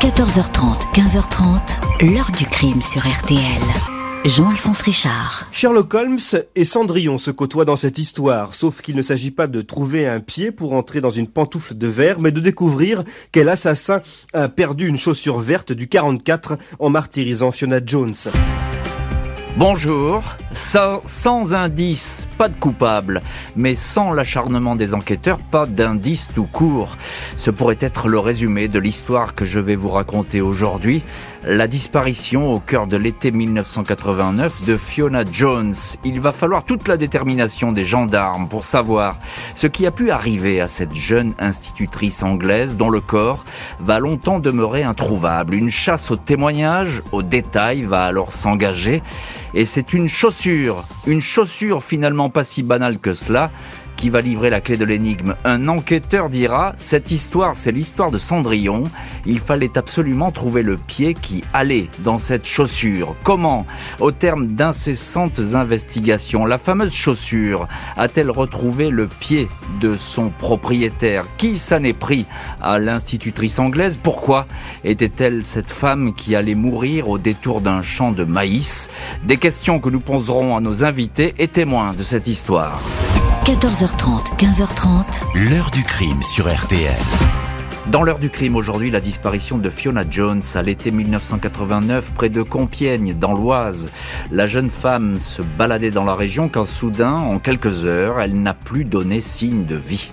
14h30, 15h30, l'heure du crime sur RTL. Jean-Alphonse Richard. Sherlock Holmes et Cendrillon se côtoient dans cette histoire, sauf qu'il ne s'agit pas de trouver un pied pour entrer dans une pantoufle de verre, mais de découvrir quel assassin a perdu une chaussure verte du 44 en martyrisant Fiona Jones. Bonjour, sans, indice, pas de coupable, mais sans l'acharnement des enquêteurs, pas d'indice tout court. Ce pourrait être le résumé de l'histoire que je vais vous raconter aujourd'hui, la disparition au cœur de l'été 1989 de Fiona Jones. Il va falloir toute la détermination des gendarmes pour savoir ce qui a pu arriver à cette jeune institutrice anglaise dont le corps va longtemps demeurer introuvable. Une chasse aux témoignages, aux détails va alors s'engager et c'est une chaussure, une chaussure finalement pas si banale que cela, qui va livrer la clé de l'énigme. Un enquêteur dira, cette histoire, c'est l'histoire de Cendrillon. Il fallait absolument trouver le pied qui allait dans cette chaussure. Comment? Au terme d'incessantes investigations, la fameuse chaussure a-t-elle retrouvé le pied de son propriétaire? Qui s'en est pris à l'institutrice anglaise? Pourquoi était-elle cette femme qui allait mourir au détour d'un champ de maïs? Des questions que nous poserons à nos invités et témoins de cette histoire. 14h30, 15h30. L'heure du crime sur RTL. Dans l'heure du crime aujourd'hui, la disparition de Fiona Jones à l'été 1989 près de Compiègne, dans l'Oise. La jeune femme se baladait dans la région quand soudain, en quelques heures, elle n'a plus donné signe de vie.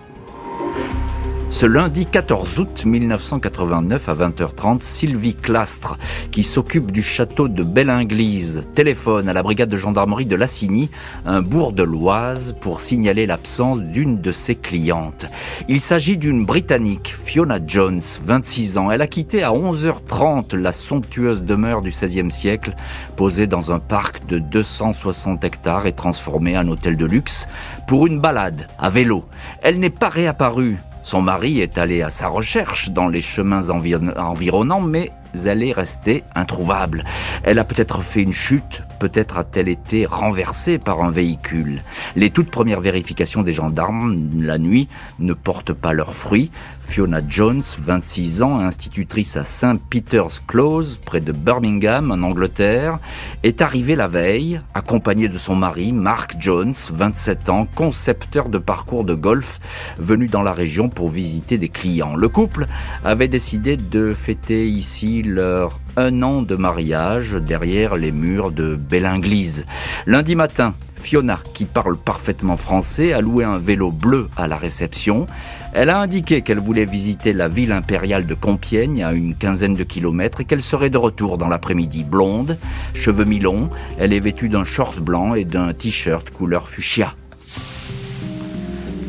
Ce lundi 14 août 1989 à 20h30, Sylvie Clastre, qui s'occupe du château de Bellinglise, téléphone à la brigade de gendarmerie de Lassigny, un bourg de l'Oise, pour signaler l'absence d'une de ses clientes. Il s'agit d'une Britannique, Fiona Jones, 26 ans. Elle a quitté à 11h30 la somptueuse demeure du XVIe siècle, posée dans un parc de 260 hectares et transformée en hôtel de luxe, pour une balade à vélo. Elle n'est pas réapparue son mari est allé à sa recherche dans les chemins environnants, mais elle est restée introuvable. Elle a peut-être fait une chute, peut-être a-t-elle été renversée par un véhicule. Les toutes premières vérifications des gendarmes la nuit ne portent pas leurs fruits. Fiona Jones, 26 ans, institutrice à St. Peter's Close, près de Birmingham, en Angleterre, est arrivée la veille, accompagnée de son mari, Mark Jones, 27 ans, concepteur de parcours de golf, venu dans la région pour visiter des clients. Le couple avait décidé de fêter ici leur un an de mariage derrière les murs de Bellinglise. Lundi matin, Fiona, qui parle parfaitement français, a loué un vélo bleu à la réception. Elle a indiqué qu'elle voulait visiter la ville impériale de Compiègne à une quinzaine de kilomètres et qu'elle serait de retour dans l'après-midi. Blonde, cheveux mi-longs, elle est vêtue d'un short blanc et d'un t-shirt couleur fuchsia.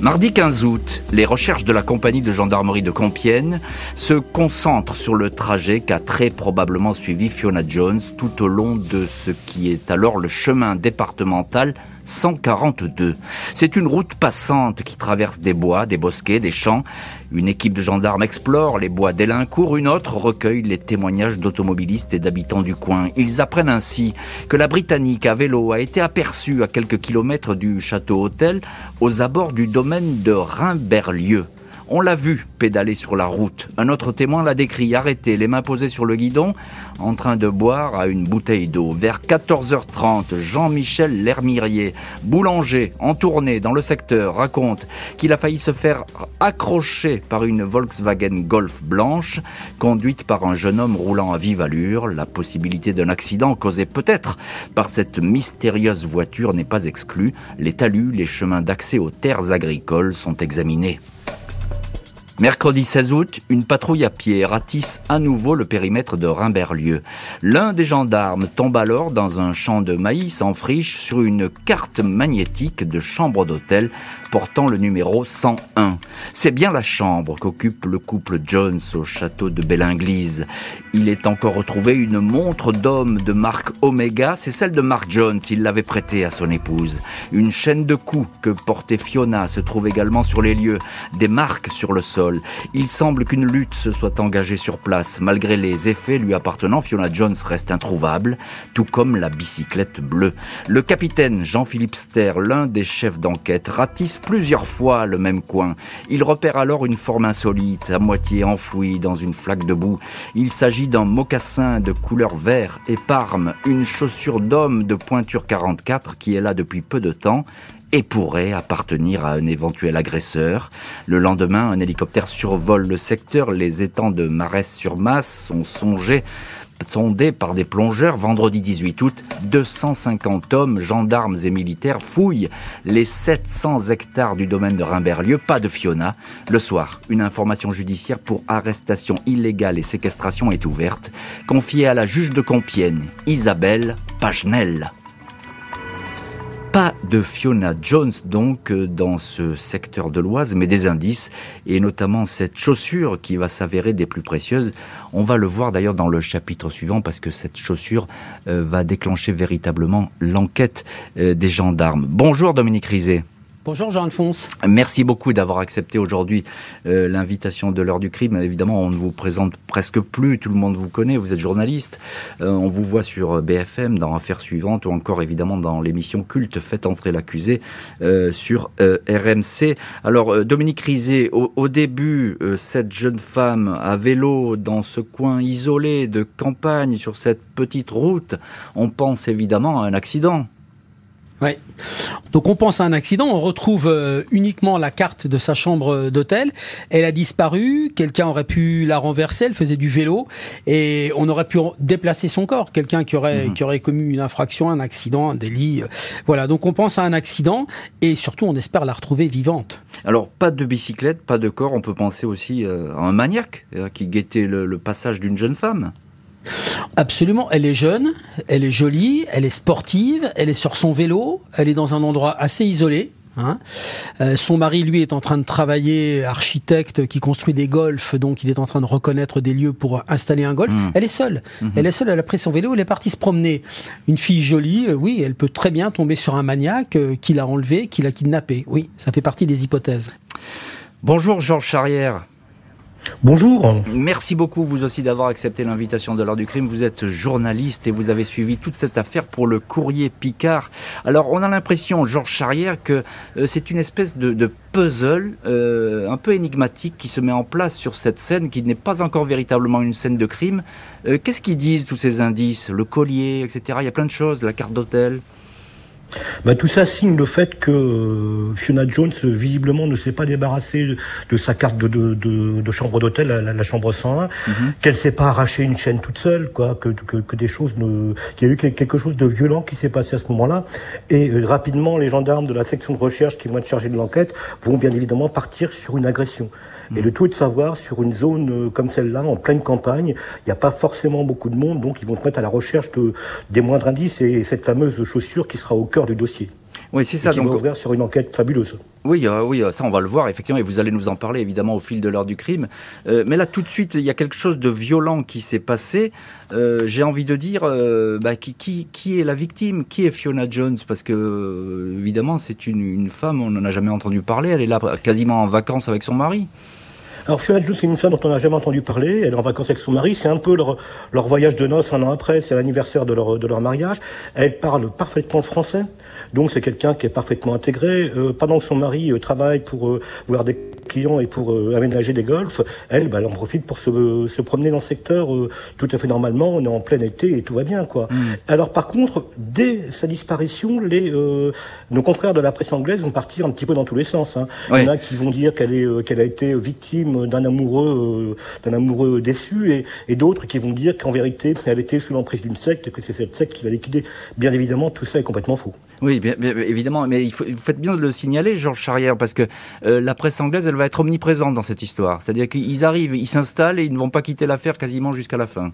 Mardi 15 août, les recherches de la compagnie de gendarmerie de Compiègne se concentrent sur le trajet qu'a très probablement suivi Fiona Jones tout au long de ce qui est alors le chemin départemental 142. C'est une route passante qui traverse des bois, des bosquets, des champs. Une équipe de gendarmes explore les bois d'Elincourt, une autre recueille les témoignages d'automobilistes et d'habitants du coin. Ils apprennent ainsi que la Britannique à vélo a été aperçue à quelques kilomètres du château-hôtel aux abords du domaine de Rimberlieu. On l'a vu pédaler sur la route. Un autre témoin l'a décrit arrêté, les mains posées sur le guidon, en train de boire à une bouteille d'eau. Vers 14h30, Jean-Michel Lermirier, boulanger, en tournée dans le secteur, raconte qu'il a failli se faire accrocher par une Volkswagen Golf blanche, conduite par un jeune homme roulant à vive allure. La possibilité d'un accident causé peut-être par cette mystérieuse voiture n'est pas exclue. Les talus, les chemins d'accès aux terres agricoles sont examinés. Mercredi 16 août, une patrouille à pied ratisse à nouveau le périmètre de Rimberlieu. L'un des gendarmes tombe alors dans un champ de maïs en friche sur une carte magnétique de chambre d'hôtel portant le numéro 101. C'est bien la chambre qu'occupe le couple Jones au château de Bellinglise. Il est encore retrouvé une montre d'homme de marque Omega, c'est celle de Mark Jones, il l'avait prêtée à son épouse. Une chaîne de coups que portait Fiona se trouve également sur les lieux, des marques sur le sol Il semble qu'une lutte se soit engagée sur place. Malgré les effets lui appartenant, Fiona Jones reste introuvable, tout comme la bicyclette bleue. Le capitaine Jean-Philippe Ster, l'un des chefs d'enquête, ratisse plusieurs fois le même coin. Il repère alors une forme insolite, à moitié enfouie dans une flaque de boue. Il s'agit d'un mocassin de couleur vert et parme, une chaussure d'homme de pointure 44 qui est là depuis peu de temps et pourrait appartenir à un éventuel agresseur. Le lendemain, un hélicoptère survole le secteur. Les étangs de Marès-sur-Masse sont songés sondés par des plongeurs vendredi 18 août, 250 hommes, gendarmes et militaires fouillent les 700 hectares du domaine de Rimberlieu, pas de Fiona. Le soir, une information judiciaire pour arrestation illégale et séquestration est ouverte, confiée à la juge de Compiègne, Isabelle Pagenel. Pas de Fiona Jones donc euh, dans ce secteur de l'Oise, mais des indices, et notamment cette chaussure qui va s'avérer des plus précieuses. On va le voir d'ailleurs dans le chapitre suivant parce que cette chaussure euh, va déclencher véritablement l'enquête euh, des gendarmes. Bonjour Dominique Rizet. Bonjour Jean-Alphonse. Merci beaucoup d'avoir accepté aujourd'hui euh, l'invitation de l'heure du crime. Évidemment, on ne vous présente presque plus, tout le monde vous connaît, vous êtes journaliste. Euh, on vous voit sur BFM dans Affaires suivantes ou encore évidemment dans l'émission culte Faites entrer l'accusé euh, sur RMC. Alors Dominique Rizet, au début, cette jeune femme à vélo dans ce coin isolé de campagne sur cette petite route, on pense évidemment à un accident. Oui. Donc on pense à un accident, on retrouve euh, uniquement la carte de sa chambre d'hôtel. Elle a disparu, quelqu'un aurait pu la renverser, elle faisait du vélo et on aurait pu déplacer son corps, quelqu'un qui aurait mhm. qui aurait commis une infraction, un accident, un délit. Euh, voilà, donc on pense à un accident et surtout on espère la retrouver vivante. Alors pas de bicyclette, pas de corps, on peut penser aussi euh, à un maniaque qui guettait le passage d'une jeune femme. Absolument, elle est jeune, elle est jolie, elle est sportive, elle est sur son vélo, elle est dans un endroit assez isolé. Hein. Euh, son mari, lui, est en train de travailler, architecte qui construit des golfs, donc il est en train de reconnaître des lieux pour installer un golf. Mmh. Elle est seule. Mmh. Elle est seule, elle a pris son vélo, elle est partie se promener. Une fille jolie, euh, oui, elle peut très bien tomber sur un maniaque euh, qui l'a enlevé, qui l'a kidnappé. Oui, ça fait partie des hypothèses. Bonjour Georges Charrière. Bonjour. Merci beaucoup vous aussi d'avoir accepté l'invitation de l'heure du crime. Vous êtes journaliste et vous avez suivi toute cette affaire pour le courrier Picard. Alors on a l'impression, Georges Charrière, que euh, c'est une espèce de, puzzle euh, un peu énigmatique qui se met en place sur cette scène qui n'est pas encore véritablement une scène de crime. Euh, qu'est-ce qu'ils disent tous ces indices? Le collier, etc. Il y a plein de choses, la carte d'hôtel. Bah, tout ça signe le fait que euh, Fiona Jones, visiblement, ne s'est pas débarrassée de, sa carte de, de, chambre d'hôtel, la, chambre 101, qu'elle mhm. qu'elle s'est pas arraché une chaîne toute seule, quoi, que, que, des choses ne, qu'il y a eu quelque chose de violent qui s'est passé à ce moment-là. Et euh, rapidement, les gendarmes de la section de recherche qui vont être chargés de l'enquête vont bien évidemment partir sur une agression. Et le tout est de savoir, sur une zone euh, comme celle-là, en pleine campagne, il n'y a pas forcément beaucoup de monde, donc ils vont se mettre à la recherche de, des moindres indices et cette fameuse chaussure qui sera au cœur du dossier. Oui, c'est ça. qui va ouvrir sur une enquête fabuleuse. Oui, euh, oui, ça on va le voir effectivement, et vous allez nous en parler évidemment au fil de l'heure du crime. Euh, mais là, tout de suite, il y a quelque chose de violent qui s'est passé. J'ai envie de dire, bah, qui, qui, qui, est la victime? Qui est Fiona Jones? Parce que évidemment, c'est une, une, femme, on n'en a jamais entendu parler. Elle est là quasiment en vacances avec son mari. Alors Fiona Jones, c'est une femme dont on n'a jamais entendu parler. Elle est en vacances avec son mari. C'est un peu leur, leur voyage de noces un an après. C'est l'anniversaire de leur, de leur mariage. Elle parle parfaitement français. Donc c'est quelqu'un qui est parfaitement intégré. Euh, pendant que son mari euh, travaille pour euh, voir des clients et pour euh, aménager des golfs, elle, bah, elle en profite pour se, se promener dans le secteur tout à fait normalement. On est en plein été et tout va bien, quoi. Mm. Alors par contre, dès sa disparition, les nos confrères de la presse anglaise vont partir un petit peu dans tous les sens. Hein. Il y en a qui vont dire qu'elle est qu'elle a été victime d'un amoureux d'un amoureux déçu et, d'autres qui vont dire qu'en vérité elle était sous l'emprise d'une secte, que c'est cette secte qui va liquider. Bien évidemment, tout ça est complètement faux. Oui, bien, évidemment, mais vous faites bien de le signaler, Georges Charrière, parce que euh, la presse anglaise, elle va être omniprésente dans cette histoire. C'est-à-dire qu'ils arrivent, ils s'installent et ils ne vont pas quitter l'affaire quasiment jusqu'à la fin.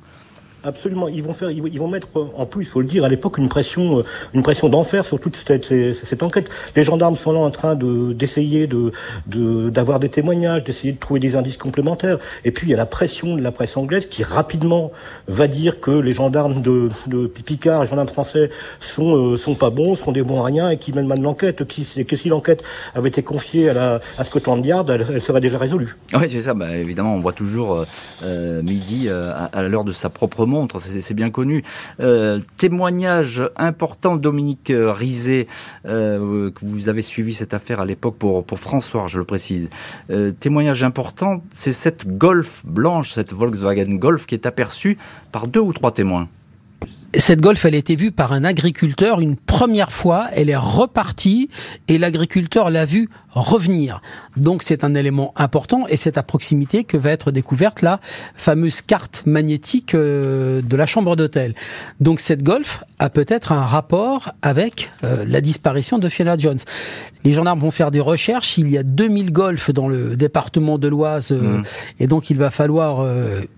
Absolument. Ils vont faire, ils vont mettre en plus, il faut le dire, à l'époque une pression, euh, une pression d'enfer sur toute cette, enquête. Les gendarmes sont là en train de d'essayer de d'avoir des témoignages, d'essayer de trouver des indices complémentaires. Et puis il y a la pression de la presse anglaise qui rapidement va dire que les gendarmes de, de Picard, les gendarmes français sont euh, sont pas bons, sont des bons à rien et qui mènent mal l'enquête. Que si l'enquête avait été confiée à la à Scotland Yard, elle, serait déjà résolue. Oui, c'est ça. Bah, évidemment, on voit toujours euh, midi à, à l'heure de sa propre montre, c'est bien connu. Euh, témoignage important, Dominique euh, Rizet, euh, que vous avez suivi cette affaire à l'époque pour, pour François, je le précise. témoignage important, c'est cette Golf blanche, cette Volkswagen Golf qui est aperçue par deux ou trois témoins. Cette Golf, elle a été vue par un agriculteur une première fois, elle est repartie et l'agriculteur l'a vue revenir. Donc c'est un élément important et c'est à proximité que va être découverte la fameuse carte magnétique euh, de la chambre d'hôtel. Donc cette Golf a peut-être un rapport avec euh, la disparition de Fiona Jones. Les gendarmes vont faire des recherches, il y a 2000 Golf dans le département de l'Oise euh, mmh. et donc il va falloir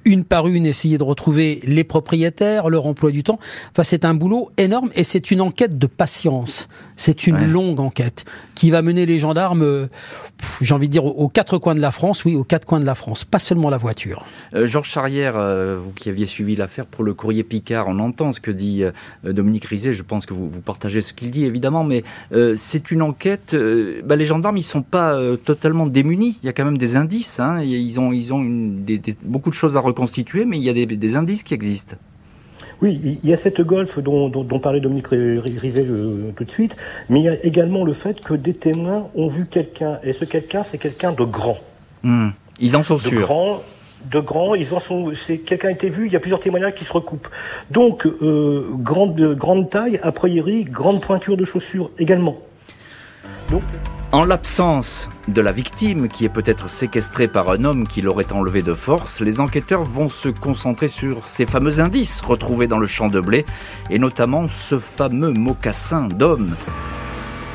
une par une essayer de retrouver les propriétaires, leur emploi du temps. Enfin, c'est un boulot énorme et c'est une enquête de patience. C'est une longue enquête qui va mener les gendarmes, euh, j'ai envie de dire, aux, quatre coins de la France, oui, aux quatre coins de la France, pas seulement la voiture. Euh, Georges Charrière, euh, vous qui aviez suivi l'affaire pour le courrier Picard, on entend ce que dit Dominique Rizet, je pense que vous, vous partagez ce qu'il dit évidemment, mais c'est une enquête, bah, les gendarmes, ils sont pas totalement démunis, il y a quand même des indices, hein, ils ont, ils ont une, beaucoup de choses à reconstituer, mais il y a des indices qui existent. Oui, il y a cette golf dont, parlait Dominique Rizet euh, tout de suite, mais il y a également le fait que des témoins ont vu quelqu'un, et ce quelqu'un, c'est quelqu'un de grand. Hmm. Ils en sont sûrs. De grand, de grand, ils en sont. C'est quelqu'un a été vu. Il y a plusieurs témoignages qui se recoupent. Donc euh, grande grande taille, a priori, grande pointure de chaussures également. Donc. En l'absence de la victime, qui est peut-être séquestrée par un homme qui l'aurait enlevée de force, les enquêteurs vont se concentrer sur ces fameux indices retrouvés dans le champ de blé, et notamment ce fameux mocassin d'homme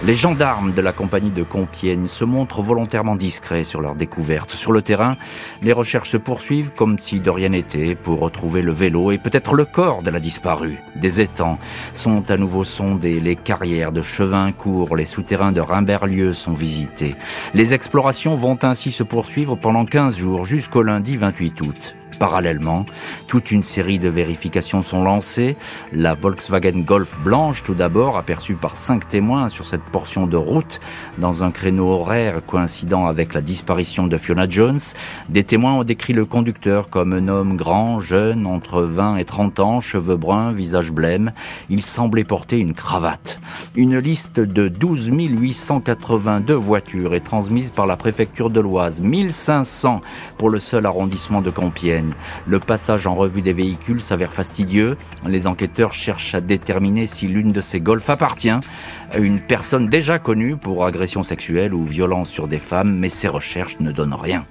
les gendarmes de la compagnie de Compiègne se montrent volontairement discrets sur leur découverte. Sur le terrain, les recherches se poursuivent comme si de rien n'était pour retrouver le vélo et peut-être le corps de la disparue. Des étangs sont à nouveau sondés, les carrières de Chevincourt, les souterrains de Rimberlieu sont visités. Les explorations vont ainsi se poursuivre pendant 15 jours jusqu'au lundi 28 août. Parallèlement, toute une série de vérifications sont lancées. La Volkswagen Golf blanche, tout d'abord, aperçue par cinq témoins sur cette portion de route, dans un créneau horaire coïncidant avec la disparition de Fiona Jones. Des témoins ont décrit le conducteur comme un homme grand, jeune, entre 20 et 30 ans, cheveux bruns, visage blême. Il semblait porter une cravate. Une liste de 12 882 voitures est transmise par la préfecture de l'Oise. 1500 pour le seul arrondissement de Compiègne. Le passage en revue des véhicules s'avère fastidieux. Les enquêteurs cherchent à déterminer si l'une de ces golfs appartient à une personne déjà connue pour agression sexuelle ou violence sur des femmes, mais ces recherches ne donnent rien.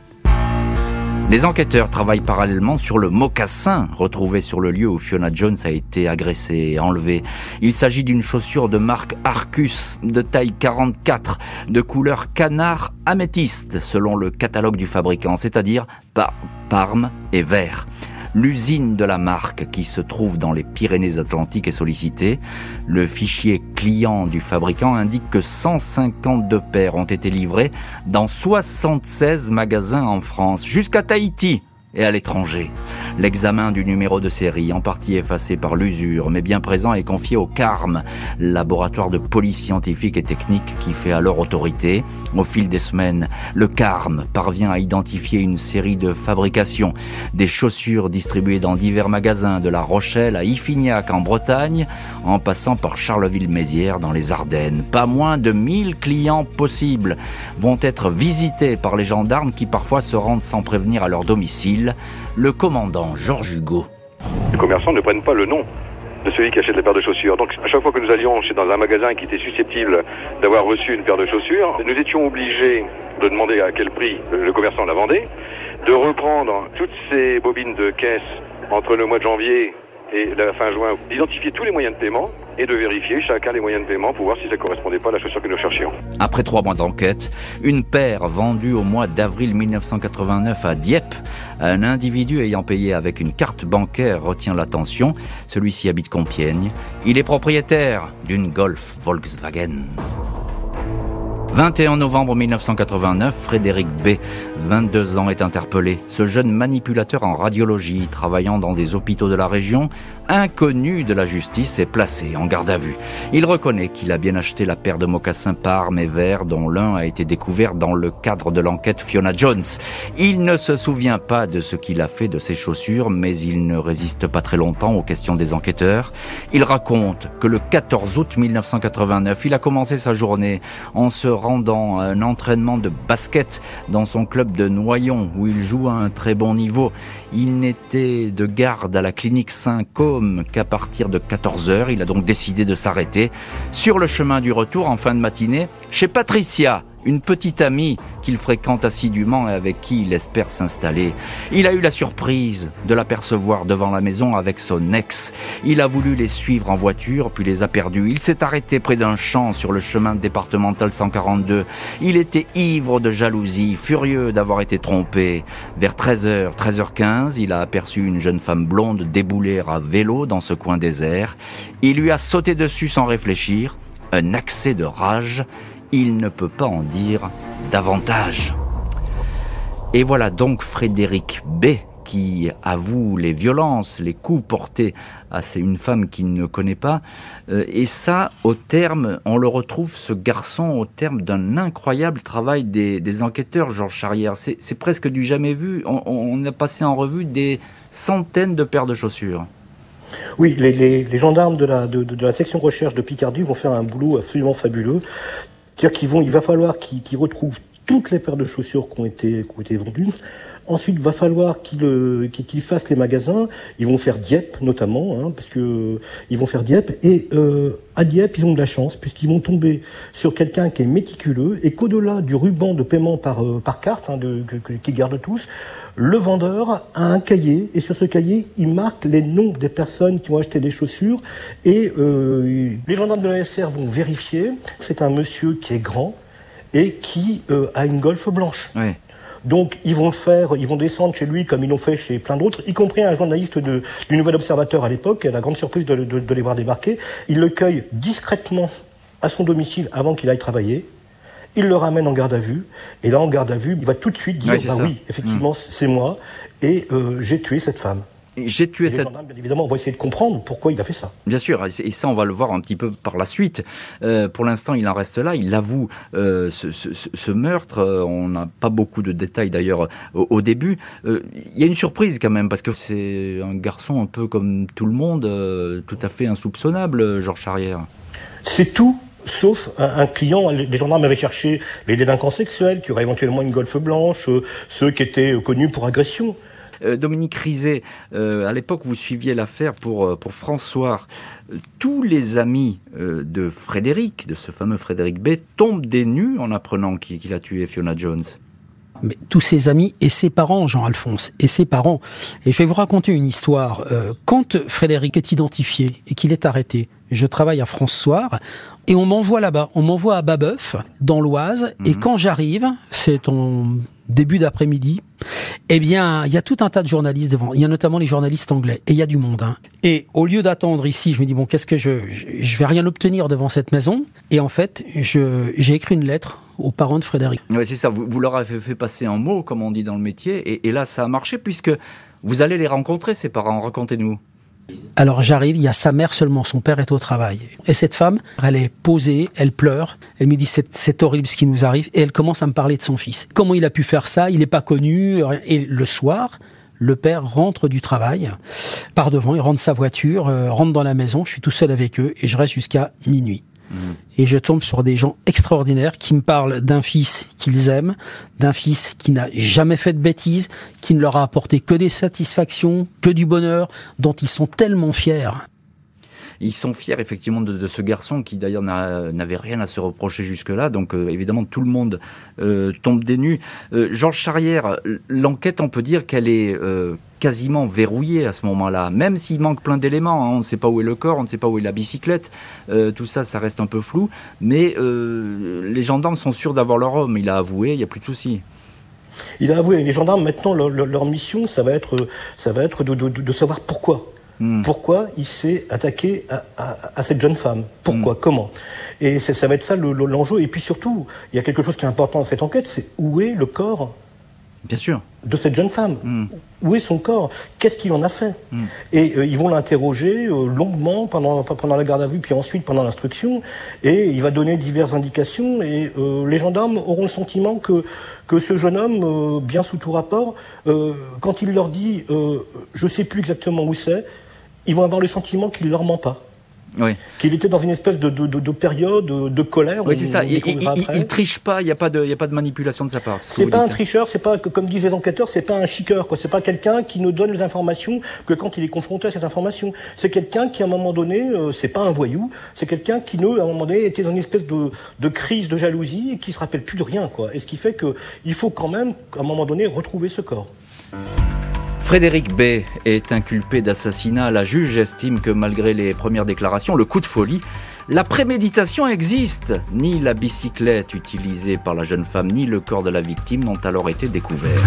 Les enquêteurs travaillent parallèlement sur le mocassin retrouvé sur le lieu où Fiona Jones a été agressée et enlevée. Il s'agit d'une chaussure de marque Arcus de taille 44 de couleur canard améthyste selon le catalogue du fabricant, c'est-à-dire par parme et vert. L'usine de la marque qui se trouve dans les Pyrénées-Atlantiques est sollicitée. Le fichier client du fabricant indique que 152 paires ont été livrées dans 76 magasins en France, jusqu'à Tahiti et à l'étranger. L'examen du numéro de série, en partie effacé par l'usure, mais bien présent, est confié au CARM, laboratoire de police scientifique et technique qui fait alors autorité. Au fil des semaines, le CARM parvient à identifier une série de fabrications, des chaussures distribuées dans divers magasins de La Rochelle à Iffignac en Bretagne, en passant par Charleville-Mézières dans les Ardennes. Pas moins de 1000 clients possibles vont être visités par les gendarmes qui parfois se rendent sans prévenir à leur domicile. Le commandant Georges Hugo. Les commerçants ne prennent pas le nom de celui qui achète la paire de chaussures. Donc à chaque fois que nous allions chez, dans un magasin qui était susceptible d'avoir reçu une paire de chaussures, nous étions obligés de demander à quel prix le commerçant la vendait, de reprendre toutes ces bobines de caisse entre le mois de janvier et la fin juin, d'identifier tous les moyens de paiement et de vérifier chacun les moyens de paiement pour voir si ça correspondait pas à la chaussure que nous cherchions. Après trois mois d'enquête, une paire vendue au mois d'avril 1989 à Dieppe un individu ayant payé avec une carte bancaire retient l'attention. Celui-ci habite Compiègne. Il est propriétaire d'une Golf Volkswagen. 21 novembre 1989, Frédéric B, 22 ans, est interpellé. Ce jeune manipulateur en radiologie, travaillant dans des hôpitaux de la région, inconnu de la justice, est placé en garde à vue. Il reconnaît qu'il a bien acheté la paire de mocassins Parme et Vert, dont l'un a été découvert dans le cadre de l'enquête Fiona Jones. Il ne se souvient pas de ce qu'il a fait de ses chaussures, mais il ne résiste pas très longtemps aux questions des enquêteurs. Il raconte que le 14 août 1989, il a commencé sa journée en se rendant à un entraînement de basket dans son club de Noyon, où il joue à un très bon niveau. Il n'était de garde à la clinique Saint-Côme qu'à partir de 14 heures. Il a donc décidé de s'arrêter sur le chemin du retour en fin de matinée chez Patricia, une petite amie qu'il fréquente assidûment et avec qui il espère s'installer. Il a eu la surprise de l'apercevoir devant la maison avec son ex. Il a voulu les suivre en voiture, puis les a perdus. Il s'est arrêté près d'un champ sur le chemin départemental 142. Il était ivre de jalousie, furieux d'avoir été trompé. Vers 13h, 13h15, il a aperçu une jeune femme blonde débouler à vélo dans ce coin désert. Il lui a sauté dessus sans réfléchir. Un accès de rage il ne peut pas en dire davantage. Et voilà donc Frédéric B qui avoue les violences, les coups portés à une femme qu'il ne connaît pas. Euh, et ça, au terme, on le retrouve, ce garçon, au terme d'un incroyable travail des, enquêteurs, Georges Charrière. C'est presque du jamais vu. On, a passé en revue des centaines de paires de chaussures. Oui, les, gendarmes de la, de, la section recherche de Picardie vont faire un boulot absolument fabuleux. C'est-à-dire qu'il il va falloir qu'ils retrouvent toutes les paires de chaussures qui ont été, qui ont été vendues. Ensuite, il va falloir qu'ils euh, qu'ils fassent les magasins. Ils vont faire Dieppe notamment, hein, parce que euh, ils vont faire Dieppe. Et euh, à Dieppe, ils ont de la chance puisqu'ils vont tomber sur quelqu'un qui est méticuleux et qu'au-delà du ruban de paiement par par carte, hein, de, qui garde tous, le vendeur a un cahier et sur ce cahier, il marque les noms des personnes qui ont acheté des chaussures et euh, les gendarmes de la SR vont vérifier. C'est un monsieur qui est grand et qui euh, a une golfe blanche. Donc ils vont faire, ils vont descendre chez lui comme ils l'ont fait chez plein d'autres, y compris un journaliste de, du Nouvel Observateur à l'époque, qui a la grande surprise de, de les voir débarquer. Il le cueille discrètement à son domicile avant qu'il aille travailler il le ramène en garde à vue, et là, en garde à vue, il va tout de suite dire, bah oui, effectivement, mm. c'est moi, et euh, j'ai tué cette femme. J'ai tué cette. bien évidemment, on va essayer de comprendre pourquoi il a fait ça. Bien sûr, et ça, on va le voir un petit peu par la suite. Euh, pour l'instant, il en reste là. Il avoue euh, ce, meurtre. On n'a pas beaucoup de détails d'ailleurs au, début. il y a une surprise quand même parce que c'est un garçon un peu comme tout le monde, tout à fait insoupçonnable, Georges Charrière. C'est tout sauf un, client. Les gendarmes avaient cherché les délinquants sexuels, qui auraient éventuellement une golfe blanche, euh, ceux qui étaient euh, connus pour agression. Euh, Dominique Rizet, à l'époque vous suiviez l'affaire pour, pour François. Tous les amis de Frédéric, de ce fameux Frédéric B, tombent des nues en apprenant qu'il a tué Fiona Jones. Mais tous ses amis et ses parents, Jean-Alphonse, et ses parents. Et je vais vous raconter une histoire. quand Frédéric est identifié et qu'il est arrêté, je travaille à France Soir, et on m'envoie là-bas, on m'envoie à Babeuf, dans l'Oise, et mhm. quand j'arrive, c'est en début d'après-midi, eh bien, il y a tout un tas de journalistes devant. Il y a notamment les journalistes anglais. Et il y a du monde. Hein. Et au lieu d'attendre ici, je me dis, bon, qu'est-ce que je, je... vais rien obtenir devant cette maison. Et en fait, j'ai écrit une lettre aux parents de Frédéric. Oui, c'est ça. Vous, vous, leur avez fait passer un mot, comme on dit dans le métier. Et, et là, ça a marché, puisque vous allez les rencontrer, ces parents. Racontez-nous. Alors j'arrive, il y a sa mère seulement, son père est au travail. Et cette femme, elle est posée, elle pleure, elle me dit c'est horrible ce qui nous arrive, et elle commence à me parler de son fils. Comment il a pu faire ça? Il n'est pas connu. Et le soir, le père rentre du travail, part devant, il rentre sa voiture, euh, rentre dans la maison, je suis tout seul avec eux, et je reste jusqu'à minuit. Et je tombe sur des gens extraordinaires qui me parlent d'un fils qu'ils aiment, d'un fils qui n'a jamais fait de bêtises, qui ne leur a apporté que des satisfactions, que du bonheur, dont ils sont tellement fiers. Ils sont fiers effectivement de, ce garçon qui d'ailleurs n'avait rien à se reprocher jusque-là. Donc euh, évidemment tout le monde euh, tombe des nues. Georges Charrière, l'enquête, on peut dire qu'elle est quasiment verrouillée à ce moment-là, même s'il manque plein d'éléments. Hein. On ne sait pas où est le corps, on ne sait pas où est la bicyclette. tout ça, ça reste un peu flou. Mais les gendarmes sont sûrs d'avoir leur homme. Il a avoué, il n'y a plus de soucis. Il a avoué. Les gendarmes, maintenant, leur, mission, ça va être, ça va être de, savoir pourquoi. Hmm. Pourquoi il s'est attaqué à, cette jeune femme? Pourquoi? Hmm. Comment? Et ça va être ça l'enjeu. Et puis surtout, il y a quelque chose qui est important dans cette enquête, c'est où est le corps Bien sûr. De cette jeune femme? Hmm. Où est son corps? Qu'est-ce qu'il en a fait? Et euh, ils vont l'interroger euh, longuement pendant, pendant la garde à vue, puis ensuite pendant l'instruction, et il va donner diverses indications, et euh, les gendarmes auront le sentiment que, que ce jeune homme, bien sous tout rapport, quand il leur dit je ne sais plus exactement où c'est, ils vont avoir le sentiment qu'il ne leur ment pas. Oui. Qu'il était dans une espèce de, de, de, période de colère. Oui, c'est ça. Il, il, triche pas. Il n'y a pas de, il a pas de manipulation de sa part. C'est pas un tricheur. C'est pas, comme disent les enquêteurs, c'est pas un chiqueur. Quoi. C'est pas quelqu'un qui ne donne les informations que quand il est confronté à ces informations. C'est quelqu'un qui, à un moment donné, euh, c'est pas un voyou. C'est quelqu'un qui, ne, à un moment donné, était dans une espèce de, de crise de jalousie et qui se rappelle plus de rien. Quoi. Et ce qui fait que il faut quand même, à un moment donné, retrouver ce corps. Frédéric B est inculpé d'assassinat. La juge estime que malgré les premières déclarations, le coup de folie, la préméditation existe. Ni la bicyclette utilisée par la jeune femme, ni le corps de la victime n'ont alors été découverts.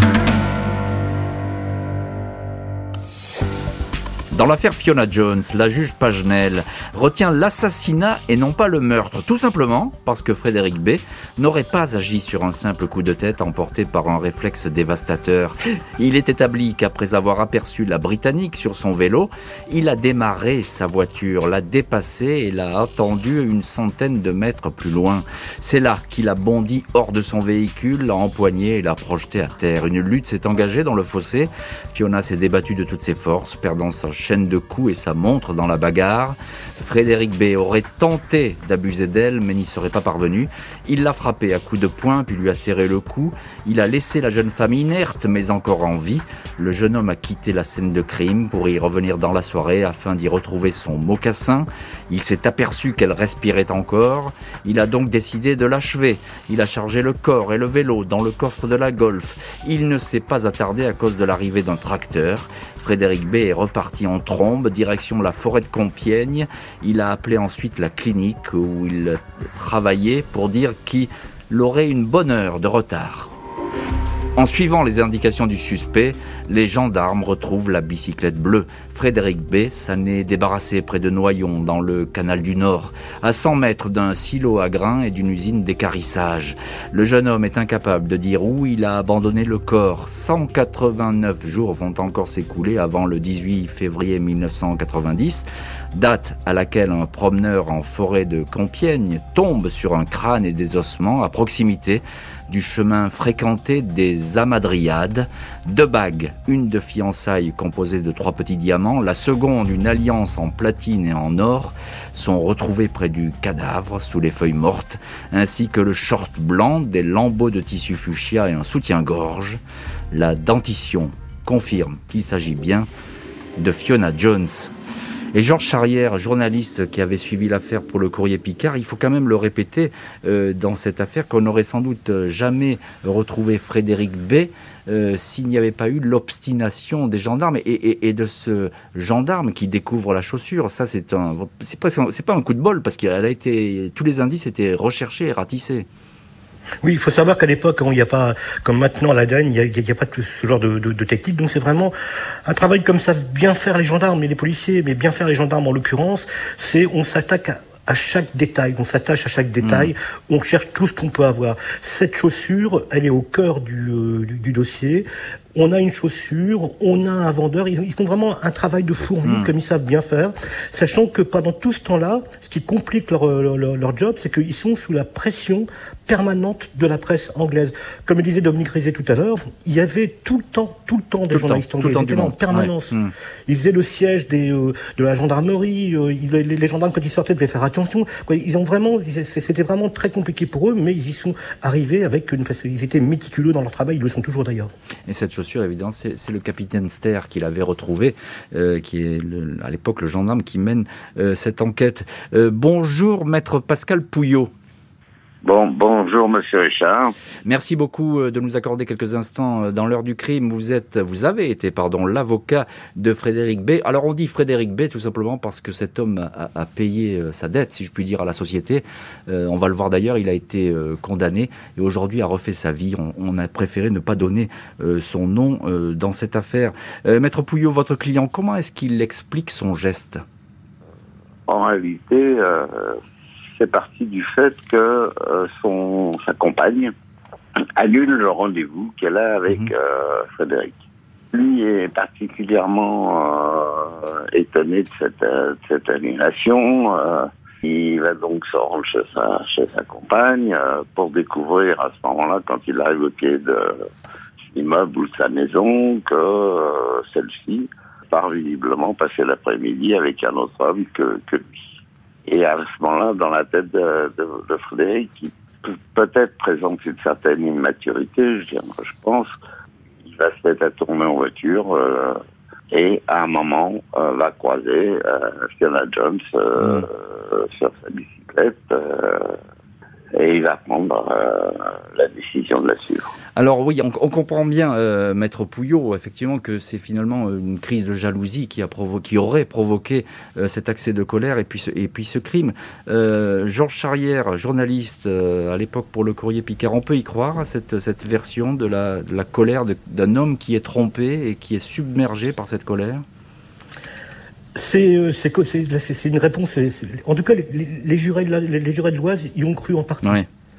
Dans l'affaire Fiona Jones, la juge Pagenel retient l'assassinat et non pas le meurtre, tout simplement parce que Frédéric B n'aurait pas agi sur un simple coup de tête emporté par un réflexe dévastateur. Il est établi qu'après avoir aperçu la Britannique sur son vélo, il a démarré sa voiture, l'a dépassée et l'a attendu une centaine de mètres plus loin. C'est là qu'il a bondi hors de son véhicule, l'a empoigné et l'a projeté à terre. Une lutte s'est engagée dans le fossé. Fiona s'est débattue de toutes ses forces, perdant sa chaîne de coups et sa montre dans la bagarre. Frédéric B aurait tenté d'abuser d'elle, mais n'y serait pas parvenu. Il l'a frappée à coups de poing, puis lui a serré le cou. Il a laissé la jeune femme inerte, mais encore en vie. Le jeune homme a quitté la scène de crime pour y revenir dans la soirée afin d'y retrouver son mocassin. Il s'est aperçu qu'elle respirait encore. Il a donc décidé de l'achever. Il a chargé le corps et le vélo dans le coffre de la Golf. Il ne s'est pas attardé à cause de l'arrivée d'un tracteur. Frédéric B est reparti en trombe, direction la forêt de Compiègne. Il a appelé ensuite la clinique où il travaillait pour dire qu'il aurait une bonne heure de retard. En suivant les indications du suspect, les gendarmes retrouvent la bicyclette bleue. Frédéric B s'en est débarrassé près de Noyon, dans le canal du Nord, à 100 mètres d'un silo à grains et d'une usine d'écarissage. Le jeune homme est incapable de dire où il a abandonné le corps. 189 jours vont encore s'écouler avant le 18 février 1990, date à laquelle un promeneur en forêt de Compiègne tombe sur un crâne et des ossements à proximité du chemin fréquenté des Amadriades. Deux bagues, une de fiançailles composée de trois petits diamants, la seconde une alliance en platine et en or, sont retrouvées près du cadavre sous les feuilles mortes, ainsi que le short blanc, des lambeaux de tissu fuchsia et un soutien-gorge. La dentition confirme qu'il s'agit bien de Fiona Jones. Et Georges Charrière, journaliste qui avait suivi l'affaire pour le courrier Picard, il faut quand même le répéter euh, dans cette affaire qu'on n'aurait sans doute jamais retrouvé Frédéric B euh, s'il n'y avait pas eu l'obstination des gendarmes et, de ce gendarme qui découvre la chaussure. Ça, c'est un, c'est pas, pas un coup de bol parce qu'il a été, tous les indices étaient recherchés et ratissés. Oui, il faut savoir qu'à l'époque, il n'y a pas, comme maintenant la il n'y a, a, pas ce genre de, de, de technique. Donc c'est vraiment un travail comme ça, bien faire les gendarmes et les policiers, mais bien faire les gendarmes en l'occurrence, c'est on s'attaque à à chaque détail, on s'attache à chaque détail, mm. on cherche tout ce qu'on peut avoir. Cette chaussure, elle est au cœur du, euh, du dossier on a une chaussure, on a un vendeur, ils, font vraiment un travail de fourmi hmm. comme ils savent bien faire, sachant que pendant tout ce temps-là, ce qui complique leur, leur, job, c'est qu'ils sont sous la pression permanente de la presse anglaise. Comme le disait Dominique Rizet tout à l'heure, il y avait tout le temps, tout le temps des journalistes anglais, ils étaient en permanence. Hmm. Ils faisaient le siège des, euh, de la gendarmerie, euh, les, gendarmes quand ils sortaient devaient faire attention. Ils ont vraiment, c'était vraiment très compliqué pour eux, mais ils y sont arrivés avec une, ils étaient méticuleux dans leur travail, ils le sont toujours d'ailleurs. Et cette c'est le capitaine Ster qui l'avait retrouvé, qui est à l'époque le gendarme qui mène cette enquête. bonjour, maître Pascal Pouillot. Bon, bonjour Monsieur Richard. Merci beaucoup euh, de nous accorder quelques instants euh, dans l'heure du crime. Vous êtes, vous avez été, pardon, l'avocat de Frédéric B. Alors on dit Frédéric B. tout simplement parce que cet homme a, payé euh, sa dette, si je puis dire, à la société. on va le voir d'ailleurs, il a été condamné et aujourd'hui a refait sa vie. On, a préféré ne pas donner son nom dans cette affaire. Maître Pouillot, votre client, comment est-ce qu'il explique son geste? En réalité c'est parti du fait que euh, son, sa compagne annule le rendez-vous qu'elle a avec mhm. euh, Frédéric. Lui est particulièrement euh, étonné de cette, cette annulation. il va donc se rendre chez sa, chez sa compagne pour découvrir à ce moment-là, quand il arrive au quai de l'immeuble ou de sa maison, que celle-ci part visiblement passer l'après-midi avec un autre homme que, que lui. Et à ce moment-là, dans la tête de, de, Frédéric, qui peut-être présente une certaine immaturité, je, dirais, je pense, il va se mettre à tourner en voiture euh, et à un moment euh, va croiser euh, Fiona Jones euh, mmh. sur sa bicyclette et il va prendre la décision de la suivre. Alors oui, on, comprend bien, euh, Maître Pouillot, effectivement, que c'est finalement une crise de jalousie qui, aurait provoqué euh, cet accès de colère et puis ce, crime. Euh, Georges Charrière, journaliste à l'époque pour le Courrier Picard, on peut y croire à cette, cette version de la colère d'un homme qui est trompé et qui est submergé par cette colère? C'est une réponse. en tout cas, les, jurés de les, jurés de l'Oise y ont cru en partie.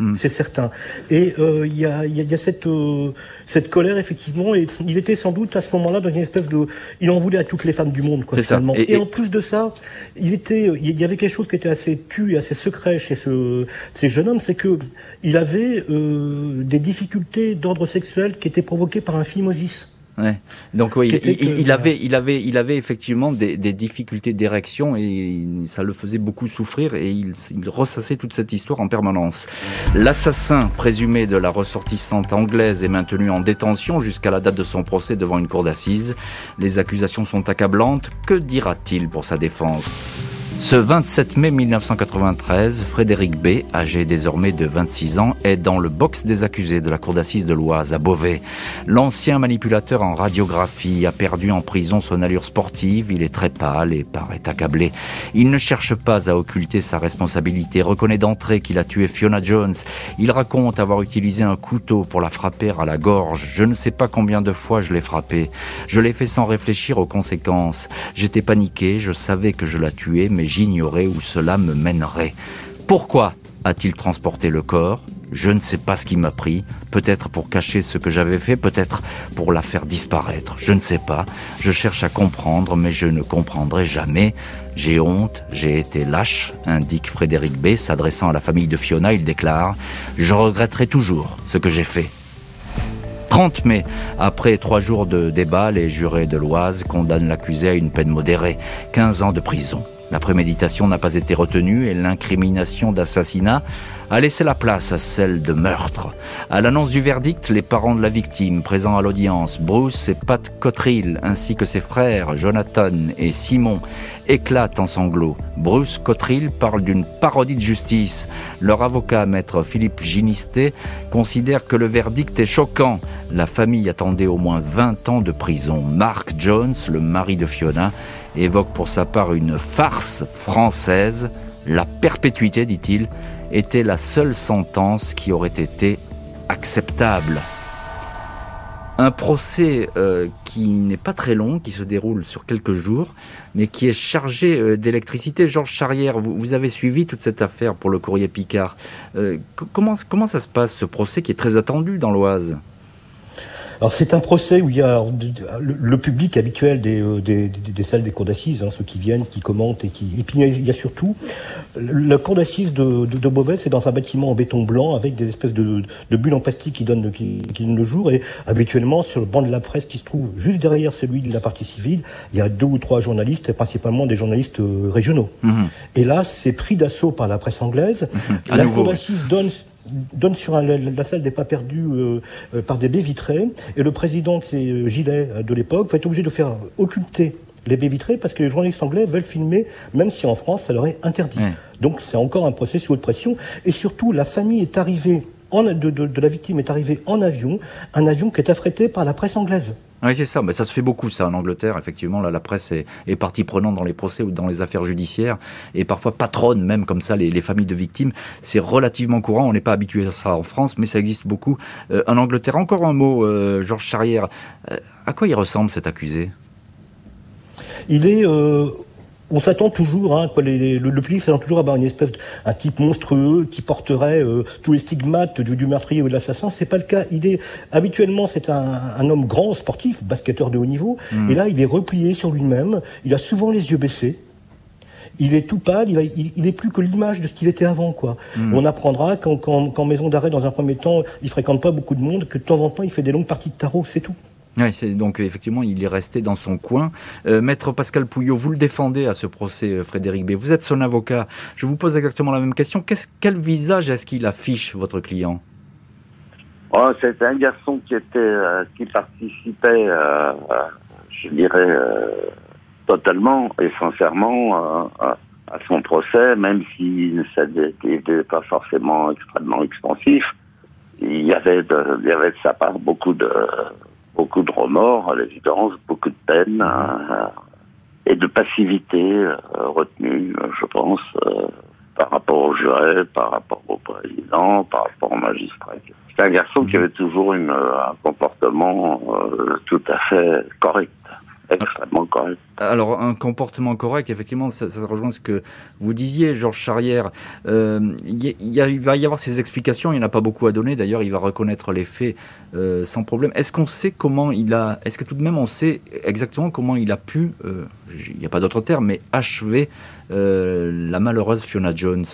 Mm. C'est certain. Et euh, il y, a, y, a, cette, euh, cette colère, effectivement, et il était sans doute à ce moment-là dans une espèce de... Il en voulait à toutes les femmes du monde, quoi, finalement. Et, en plus de ça, il était, il y avait quelque chose qui était assez tu et assez secret chez ce, ces jeunes hommes, c'est que il avait euh, des difficultés d'ordre sexuel qui étaient provoquées par un phimosis. Ouais. Donc oui, il, avait, il avait, il avait effectivement des, difficultés d'érection et ça le faisait beaucoup souffrir et il, il ressassait toute cette histoire en permanence. L'assassin présumé de la ressortissante anglaise est maintenu en détention jusqu'à la date de son procès devant une cour d'assises. Les accusations sont accablantes. Que dira-t-il pour sa défense? Ce 27 mai 1993, Frédéric B, âgé désormais de 26 ans, est dans le box des accusés de la cour d'assises de l'Oise à Beauvais. L'ancien manipulateur en radiographie a perdu en prison son allure sportive, il est très pâle et paraît accablé. Il ne cherche pas à occulter sa responsabilité, reconnaît d'entrée qu'il a tué Fiona Jones. Il raconte avoir utilisé un couteau pour la frapper à la gorge. Je ne sais pas combien de fois je l'ai frappée. Je l'ai fait sans réfléchir aux conséquences. J'étais paniqué, je savais que je la tuais, mais j'ignorais où cela me mènerait. Pourquoi a-t-il transporté le corps? Je ne sais pas ce qui m'a pris, peut-être pour cacher ce que j'avais fait, peut-être pour la faire disparaître, je ne sais pas. Je cherche à comprendre, mais je ne comprendrai jamais. J'ai honte, j'ai été lâche, indique Frédéric B, s'adressant à la famille de Fiona, il déclare « Je regretterai toujours ce que j'ai fait ». 30 mai, après trois jours de débat, les jurés de l'Oise condamnent l'accusé à une peine modérée, 15 ans de prison. La préméditation n'a pas été retenue et l'incrimination d'assassinat a laissé la place à celle de meurtre. À l'annonce du verdict, les parents de la victime présents à l'audience, Bruce et Pat Cottrell, ainsi que ses frères Jonathan et Simon, éclatent en sanglots. Bruce Cottrell parle d'une parodie de justice. Leur avocat, maître Philippe Ginisté, considère que le verdict est choquant. La famille attendait au moins 20 ans de prison. Mark Jones, le mari de Fiona, évoque pour sa part une farce française. La perpétuité, dit-il, était la seule sentence qui aurait été acceptable. Un procès euh, qui n'est pas très long, qui se déroule sur quelques jours, mais qui est chargé euh, d'électricité. Georges Charrière, vous, avez suivi toute cette affaire pour le courrier Picard. Euh, comment, comment ça se passe, ce procès qui est très attendu dans l'Oise? Alors c'est un procès où il y a le, public habituel des, euh, des, des, salles des cours d'assises, hein, ceux qui viennent, qui commentent et qui. Et puis il y a surtout la cour d'assises de, de, de, Beauvais, c'est dans un bâtiment en béton blanc avec des espèces de, de bulles en plastique qui donnent, qui, qui donnent le jour. Et habituellement sur le banc de la presse qui se trouve juste derrière celui de la partie civile, il y a deux ou trois journalistes, principalement des journalistes euh, régionaux. Mhm. Et là, c'est pris d'assaut par la presse anglaise. Mhm. La cour d'assises donne donne sur la, salle des pas perdus par des baies vitrées. Et le président, c'est Gilet de l'époque, va être obligé de faire occulter les baies vitrées parce que les journalistes anglais veulent filmer, même si en France, ça leur est interdit. Donc c'est encore un procès sous haute pression. Et surtout, la famille est arrivée, en, de, de, la victime est arrivée en avion, un avion qui est affrété par la presse anglaise. Oui, c'est ça. Mais ça se fait beaucoup, ça, en Angleterre. Effectivement, là, la presse est, partie prenante dans les procès ou dans les affaires judiciaires et parfois patronne même comme ça les, les familles de victimes. C'est relativement courant. On n'est pas habitué à ça en France, mais ça existe beaucoup euh, en Angleterre. Encore un mot, euh, Georges Charrière. Euh, à quoi il ressemble cet accusé? Il est on s'attend toujours, hein, le, le, public s'attend toujours à avoir une espèce, de, un type monstrueux qui porterait euh, tous les stigmates du, du meurtrier ou de l'assassin. C'est pas le cas. Il est habituellement c'est un, un, homme grand, sportif, basketteur de haut niveau, mmh. et là il est replié sur lui-même. Il a souvent les yeux baissés. Il est tout pâle, il, a, il, est plus que l'image de ce qu'il était avant, quoi. Mmh. On apprendra qu'en maison d'arrêt, dans un premier temps, il fréquente pas beaucoup de monde, que de temps en temps, il fait des longues parties de tarot, c'est tout. Oui, donc effectivement, il est resté dans son coin. Euh, Maître Pascal Pouillot, vous le défendez à ce procès, euh, Frédéric B. Vous êtes son avocat. Je vous pose exactement la même question. quel visage est-ce qu'il affiche, votre client? Oh, C'est un garçon qui était, euh, qui participait, je dirais, totalement et sincèrement à son procès, même s'il n'était pas forcément extrêmement expansif. Il y avait de, il y avait de sa part beaucoup de beaucoup de remords, à l'évidence, beaucoup de peine euh, et de passivité euh, retenue, je pense, euh, par rapport au juré, par rapport au président, par rapport au magistrat. C'est un garçon qui mhm. avait toujours une, un comportement tout à fait correct extrêmement correct. Alors, un comportement correct, effectivement, ça, rejoint ce que vous disiez, Georges Charrière. Euh, il, va y avoir ces explications, il n'y en a pas beaucoup à donner. D'ailleurs, il va reconnaître les faits euh, sans problème. Est-ce qu'on sait comment il a. Est-ce que tout de même on sait exactement comment il a pu, euh, il n'y a pas d'autre terme, mais achever la malheureuse Fiona Jones?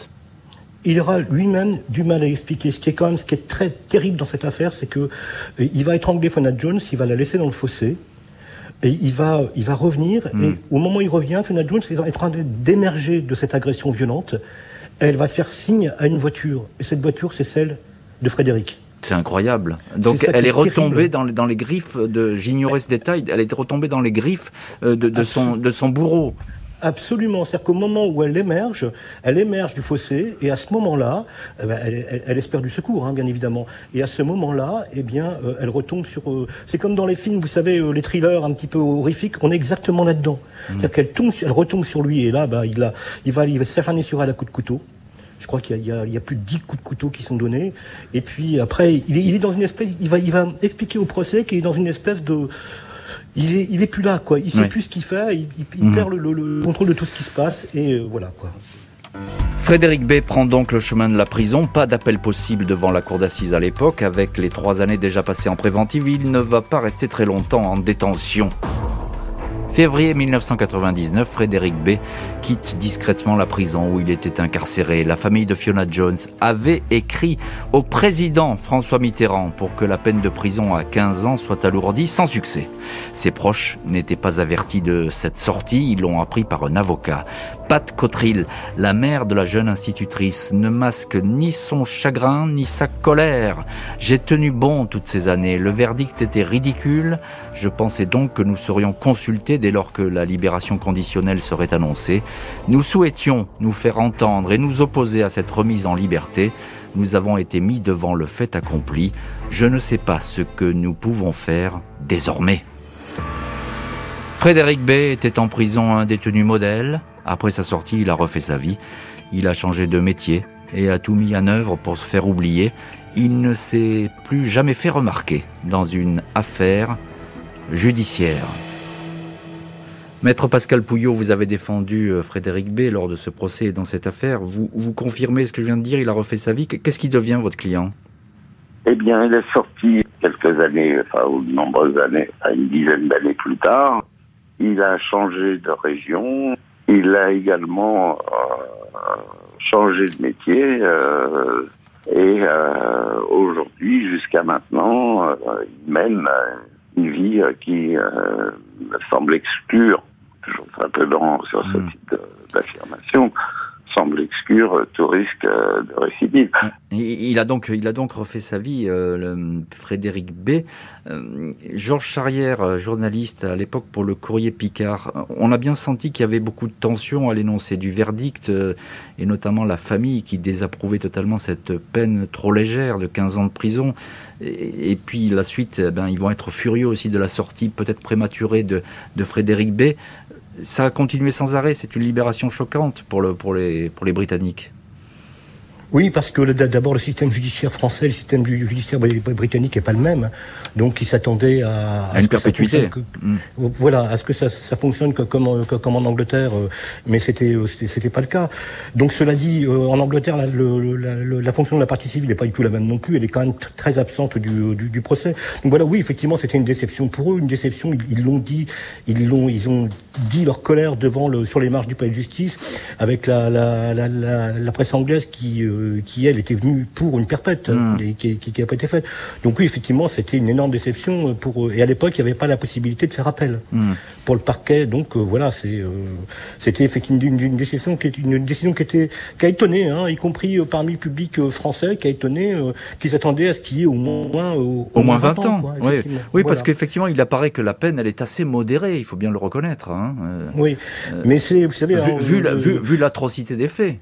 Il aura lui-même du mal à expliquer. Ce qui est quand même, ce qui est très terrible dans cette affaire, c'est que il va étrangler Fiona Jones, il va la laisser dans le fossé. Et il va, il va revenir, hmm. et au moment où il revient, Fiona Jones est en train d'émerger de cette agression violente. Elle va faire signe à une voiture, et cette voiture, c'est celle de Frédéric. C'est incroyable. Donc elle est, retombée dans, dans, les griffes de. J'ignorais ce détail. Elle est retombée dans les griffes euh, de, de son, de son bourreau. Absolument. C'est-à-dire qu'au moment où elle émerge, elle émerge du fossé, et à ce moment-là, eh ben, elle, elle, espère du secours, hein, bien évidemment. Et à ce moment-là, eh bien, euh, elle retombe sur. Euh, c'est comme dans les films, vous savez, euh, les thrillers un petit peu horrifiques. On est exactement là-dedans. Mmh. C'est-à-dire qu'elle tombe, elle retombe sur lui, et là, bah, il, a, il va, il va s'acharner sur elle à coup de couteau. Je crois qu'il y, y, y a, plus de dix coups de couteau qui sont donnés. Et puis après, il est, il est dans une espèce, il va, il va expliquer au procès qu'il est dans une espèce de, il est, il est plus là, quoi. Il sait plus ce qu'il fait, il, il, mhm. perd le, le, contrôle de tout ce qui se passe, et euh, voilà, quoi. Frédéric B prend donc le chemin de la prison. Pas d'appel possible devant la cour d'assises à l'époque. Avec les trois années déjà passées en préventive, il ne va pas rester très longtemps en détention. Février 1999, Frédéric B quitte discrètement la prison où il était incarcéré. La famille de Fiona Jones avait écrit au président François Mitterrand pour que la peine de prison à 15 ans soit alourdie sans succès. Ses proches n'étaient pas avertis de cette sortie, ils l'ont appris par un avocat. Pat Cotril, la mère de la jeune institutrice, ne masque ni son chagrin ni sa colère. J'ai tenu bon toutes ces années. Le verdict était ridicule. Je pensais donc que nous serions consultés dès lors que la libération conditionnelle serait annoncée. Nous souhaitions nous faire entendre et nous opposer à cette remise en liberté. Nous avons été mis devant le fait accompli. Je ne sais pas ce que nous pouvons faire désormais. Frédéric B était en prison un détenu modèle. Après sa sortie, il a refait sa vie. Il a changé de métier et a tout mis en œuvre pour se faire oublier. Il ne s'est plus jamais fait remarquer dans une affaire judiciaire. Maître Pascal Pouillot, vous avez défendu euh, Frédéric B lors de ce procès et dans cette affaire. Vous, confirmez ce que je viens de dire Il a refait sa vie. Qu'est-ce qui devient votre client? Eh bien, il est sorti quelques années, enfin, ou de nombreuses années, à une dizaine d'années plus tard. Il a changé de région. Il a également euh, changé de métier. Euh, et euh, aujourd'hui, jusqu'à maintenant, il mène une vie qui me semble exclure, toujours un peu dans, sur ce hmm. type d'affirmation, semble exclure tout risque de récidive. Il a donc, il a donc refait sa vie, le Frédéric B. Georges Charrière, journaliste à l'époque pour le Courrier Picard, on a bien senti qu'il y avait beaucoup de tension à l'énoncé du verdict, et notamment la famille qui désapprouvait totalement cette peine trop légère de 15 ans de prison. Et, puis la suite, eh ben, ils vont être furieux aussi de la sortie peut-être prématurée de, de Frédéric B. Ça a continué sans arrêt, c'est une libération choquante pour, le, pour, les, pour les Britanniques. Oui, parce que d'abord le système judiciaire français, le système judiciaire britannique n'est pas le même, donc il s'attendait à, à, une perpétuité. Mm. Voilà, à ce que ça, ça fonctionne comme, comme en Angleterre, euh, mais c'était euh, c'était pas le cas. Donc cela dit, euh, en Angleterre, la, la, la, fonction de la partie civile n'est pas du tout la même non plus. Elle est quand même très absente du, du, du procès. Donc voilà, oui, effectivement, c'était une déception pour eux, une déception. Ils l'ont dit, ils l'ont, ils ont dit leur colère devant le sur les marches du palais de justice, avec la la, la, la presse anglaise qui euh, qui elle était venue pour une perpète hmm. et qui, n'a pas été faite. Donc oui, effectivement, c'était une énorme déception pour eux. Et à l'époque, il n'y avait pas la possibilité de faire appel hmm. pour le parquet. Donc euh, voilà, c'est euh, c'était effectivement une, décision qui une décision qui était qui a étonné, hein, y compris parmi le public français, qui a étonné, qui s'attendait à ce qu'il y ait au moins au, moins 20, ans. oui, parce qu'effectivement, il apparaît que la peine, elle est assez modérée. Il faut bien le reconnaître. Hein. Oui, mais c'est vous savez vu, hein, vu l'atrocité des faits.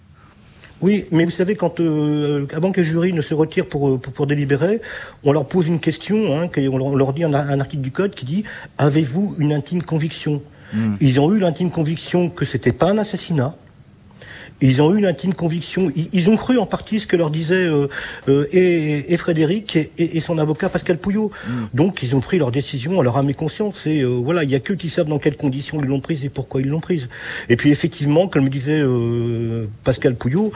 Oui, mais vous savez, quand euh, avant que le jury ne se retire pour, euh, pour, délibérer, on leur pose une question, hein, on leur dit un, article du code qui dit avez-vous une intime conviction? Hmm. Ils ont eu l'intime conviction que c'était pas un assassinat, ils ont eu une intime conviction. Ils, ont cru en partie ce que leur disait euh, euh, et, et, Frédéric et, et, son avocat Pascal Pouillot. Mm. Donc ils ont pris leur décision à leur âme et conscience. Et euh, voilà, il y a que qui savent dans quelles conditions ils l'ont prise et pourquoi ils l'ont prise. Et puis effectivement, comme me disait Pascal Pouillot.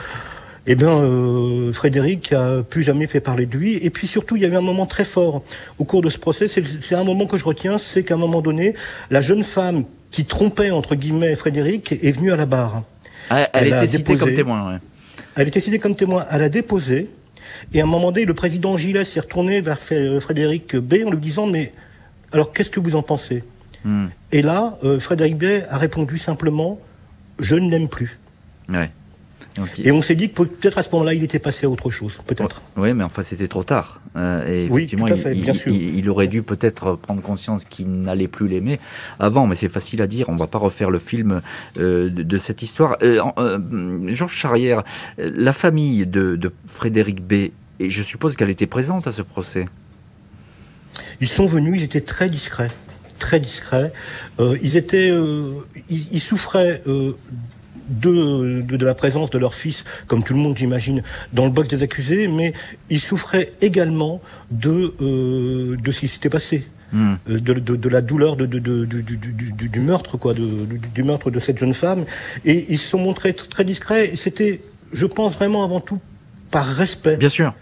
Eh bien, euh, Frédéric a plus jamais fait parler de lui. Et puis surtout, il y avait un moment très fort au cours de ce procès. C'est un moment que je retiens, c'est qu'à un moment donné, la jeune femme qui trompait entre guillemets Frédéric est venue à la barre. Elle, était citée comme témoin. Ouais. Elle était citée comme témoin. Elle a déposé. Et à un moment donné, le président Gilles s'est retourné vers Frédéric B en lui disant Mais alors, qu'est-ce que vous en pensez? Hmm. Et là, euh, Frédéric B a répondu simplement Je ne l'aime plus. Ouais. Et on s'est dit que peut-être à ce moment-là, il était passé à autre chose, peut-être. Oui, mais enfin, c'était trop tard. Euh, et effectivement, oui, tout à fait, il, bien sûr. Il, aurait dû peut-être prendre conscience qu'il n'allait plus l'aimer avant, mais c'est facile à dire. On va pas refaire le film euh, de, cette histoire. Euh, Georges Charrière, la famille de, de Frédéric B, et je suppose qu'elle était présente à ce procès. Ils sont venus, ils étaient très discrets très discrets. Ils étaient, ils, ils, souffraient euh, de, de, la présence de leur fils, comme tout le monde j'imagine, dans le box des accusés, mais ils souffraient également de, euh, de ce qui s'était passé. Hmm. Euh, de, de, la douleur de, du, meurtre, quoi, du meurtre de cette jeune femme. Et ils se sont montrés très discrets. C'était, je pense vraiment avant tout, par respect. Bien sûr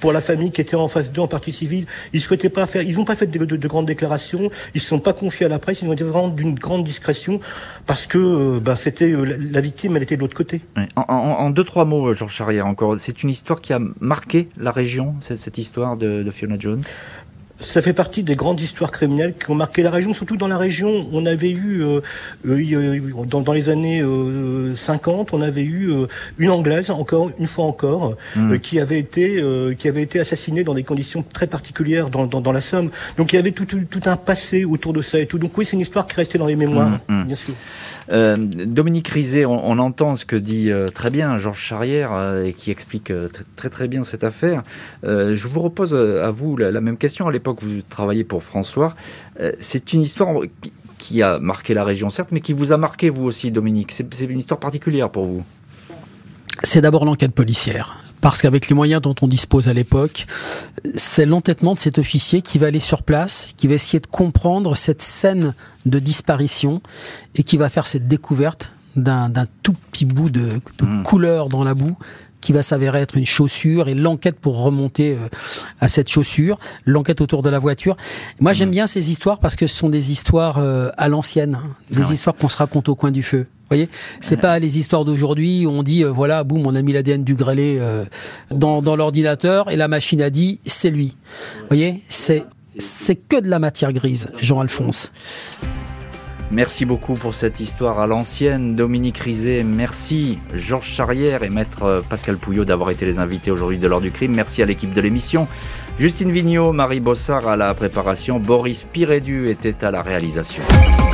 pour la famille qui était en face d'eux en partie civile. Ils souhaitaient pas faire, ils n'ont pas fait de, grandes déclarations, ils se sont pas confiés à la presse, ils ont été vraiment d'une grande discrétion parce que euh, ben, c'était euh, la victime, elle était de l'autre côté. En, deux trois mots, euh, Georges Charrière encore, c'est une histoire qui a marqué la région, cette, cette histoire de Fiona Jones? Ça fait partie des grandes histoires criminelles qui ont marqué la région, surtout dans la région. On avait eu, euh, euh, dans, les années 50, euh, on avait eu une anglaise, encore une fois encore, hmm. qui avait été qui avait été assassinée dans des conditions très particulières dans, dans, la Somme. Donc il y avait tout, tout, un passé autour de ça et tout. Donc oui, c'est une histoire qui restait dans les mémoires, hmm, hmm. bien sûr. Dominique Rizet, on, entend ce que dit très bien Georges Charrière et qui explique très très bien cette affaire. je vous repose à vous la, même question. À l'époque, vous travaillez pour François. Euh, c'est une histoire qui a marqué la région, certes, mais qui vous a marqué, vous aussi, Dominique. C'est une histoire particulière pour vous. C'est d'abord l'enquête policière. Parce qu'avec les moyens dont on dispose à l'époque, c'est l'entêtement de cet officier qui va aller sur place, qui va essayer de comprendre cette scène de disparition et qui va faire cette découverte d'un tout petit bout de, mmh. couleur dans la boue qui va s'avérer être une chaussure et l'enquête pour remonter euh, à cette chaussure, l'enquête autour de la voiture. Moi, j'aime mmh. bien ces histoires parce que ce sont des histoires euh, à l'ancienne, hein. des ah histoires qu'on se raconte au coin du feu. Voyez, c'est pas les histoires d'aujourd'hui où on dit euh, voilà, boum, on a mis l'ADN du grêlé dans, dans l'ordinateur et la machine a dit c'est lui. Vous c'est c'est que de la matière grise, Jean-Alphonse. Merci beaucoup pour cette histoire à l'ancienne. Dominique Rizet, merci. Georges Charrière et maître Pascal Pouillot d'avoir été les invités aujourd'hui de l'heure du crime. Merci à l'équipe de l'émission. Justine Vignot, Marie Bossard à la préparation, Boris Pirédu était à la réalisation.